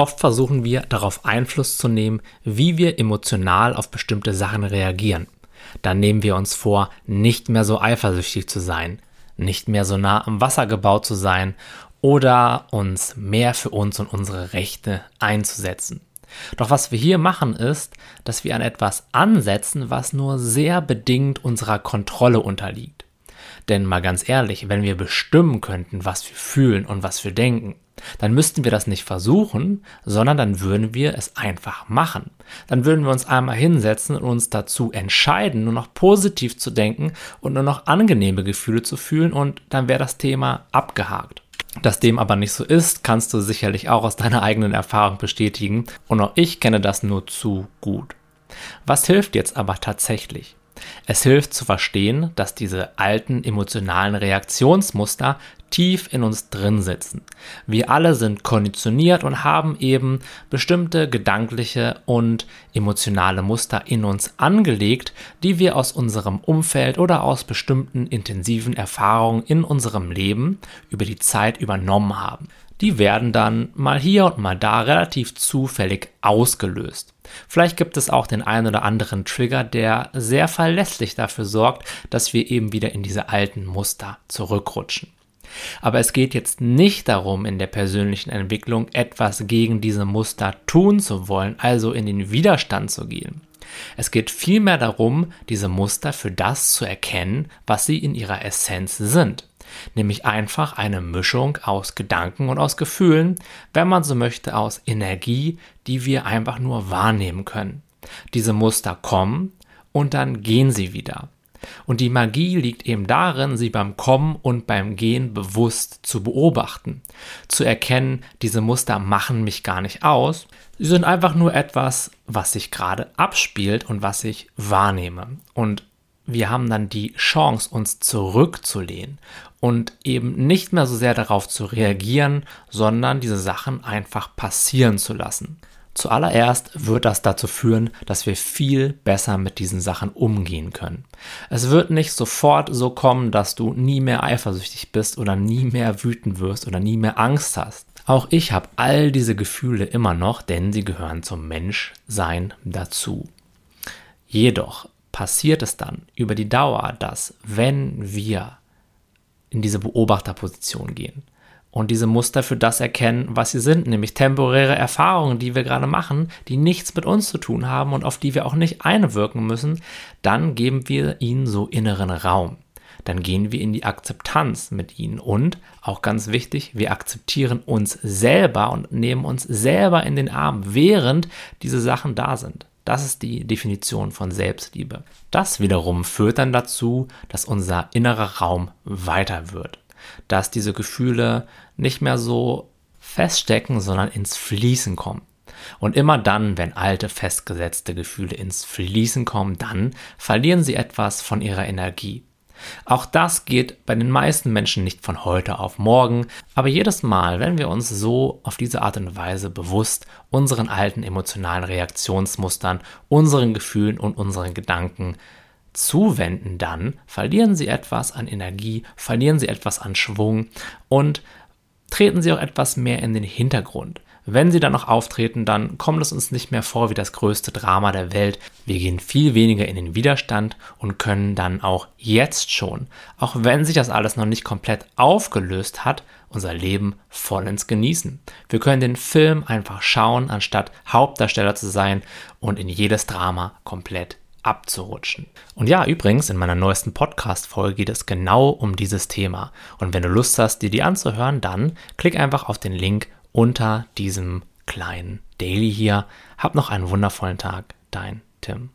Oft versuchen wir darauf Einfluss zu nehmen, wie wir emotional auf bestimmte Sachen reagieren. Dann nehmen wir uns vor, nicht mehr so eifersüchtig zu sein, nicht mehr so nah am Wasser gebaut zu sein oder uns mehr für uns und unsere Rechte einzusetzen. Doch was wir hier machen ist, dass wir an etwas ansetzen, was nur sehr bedingt unserer Kontrolle unterliegt. Denn mal ganz ehrlich, wenn wir bestimmen könnten, was wir fühlen und was wir denken, dann müssten wir das nicht versuchen, sondern dann würden wir es einfach machen. Dann würden wir uns einmal hinsetzen und uns dazu entscheiden, nur noch positiv zu denken und nur noch angenehme Gefühle zu fühlen und dann wäre das Thema abgehakt. Dass dem aber nicht so ist, kannst du sicherlich auch aus deiner eigenen Erfahrung bestätigen und auch ich kenne das nur zu gut. Was hilft jetzt aber tatsächlich? Es hilft zu verstehen, dass diese alten emotionalen Reaktionsmuster tief in uns drin sitzen. Wir alle sind konditioniert und haben eben bestimmte gedankliche und emotionale Muster in uns angelegt, die wir aus unserem Umfeld oder aus bestimmten intensiven Erfahrungen in unserem Leben über die Zeit übernommen haben. Die werden dann mal hier und mal da relativ zufällig ausgelöst. Vielleicht gibt es auch den einen oder anderen Trigger, der sehr verlässlich dafür sorgt, dass wir eben wieder in diese alten Muster zurückrutschen. Aber es geht jetzt nicht darum, in der persönlichen Entwicklung etwas gegen diese Muster tun zu wollen, also in den Widerstand zu gehen. Es geht vielmehr darum, diese Muster für das zu erkennen, was sie in ihrer Essenz sind. Nämlich einfach eine Mischung aus Gedanken und aus Gefühlen, wenn man so möchte, aus Energie, die wir einfach nur wahrnehmen können. Diese Muster kommen und dann gehen sie wieder. Und die Magie liegt eben darin, sie beim Kommen und beim Gehen bewusst zu beobachten, zu erkennen, diese Muster machen mich gar nicht aus, sie sind einfach nur etwas, was sich gerade abspielt und was ich wahrnehme. Und wir haben dann die Chance, uns zurückzulehnen und eben nicht mehr so sehr darauf zu reagieren, sondern diese Sachen einfach passieren zu lassen. Zuallererst wird das dazu führen, dass wir viel besser mit diesen Sachen umgehen können. Es wird nicht sofort so kommen, dass du nie mehr eifersüchtig bist oder nie mehr wütend wirst oder nie mehr Angst hast. Auch ich habe all diese Gefühle immer noch, denn sie gehören zum Menschsein dazu. Jedoch passiert es dann über die Dauer, dass wenn wir in diese Beobachterposition gehen, und diese Muster für das erkennen, was sie sind, nämlich temporäre Erfahrungen, die wir gerade machen, die nichts mit uns zu tun haben und auf die wir auch nicht einwirken müssen, dann geben wir ihnen so inneren Raum. Dann gehen wir in die Akzeptanz mit ihnen und, auch ganz wichtig, wir akzeptieren uns selber und nehmen uns selber in den Arm, während diese Sachen da sind. Das ist die Definition von Selbstliebe. Das wiederum führt dann dazu, dass unser innerer Raum weiter wird dass diese Gefühle nicht mehr so feststecken, sondern ins Fließen kommen. Und immer dann, wenn alte, festgesetzte Gefühle ins Fließen kommen, dann verlieren sie etwas von ihrer Energie. Auch das geht bei den meisten Menschen nicht von heute auf morgen, aber jedes Mal, wenn wir uns so auf diese Art und Weise bewusst unseren alten emotionalen Reaktionsmustern, unseren Gefühlen und unseren Gedanken zuwenden, dann verlieren sie etwas an Energie, verlieren sie etwas an Schwung und treten sie auch etwas mehr in den Hintergrund. Wenn sie dann noch auftreten, dann kommt es uns nicht mehr vor wie das größte Drama der Welt. Wir gehen viel weniger in den Widerstand und können dann auch jetzt schon, auch wenn sich das alles noch nicht komplett aufgelöst hat, unser Leben vollends genießen. Wir können den Film einfach schauen, anstatt Hauptdarsteller zu sein und in jedes Drama komplett abzurutschen. Und ja, übrigens, in meiner neuesten Podcast-Folge geht es genau um dieses Thema. Und wenn du Lust hast, dir die anzuhören, dann klick einfach auf den Link unter diesem kleinen Daily hier. Hab noch einen wundervollen Tag, dein Tim.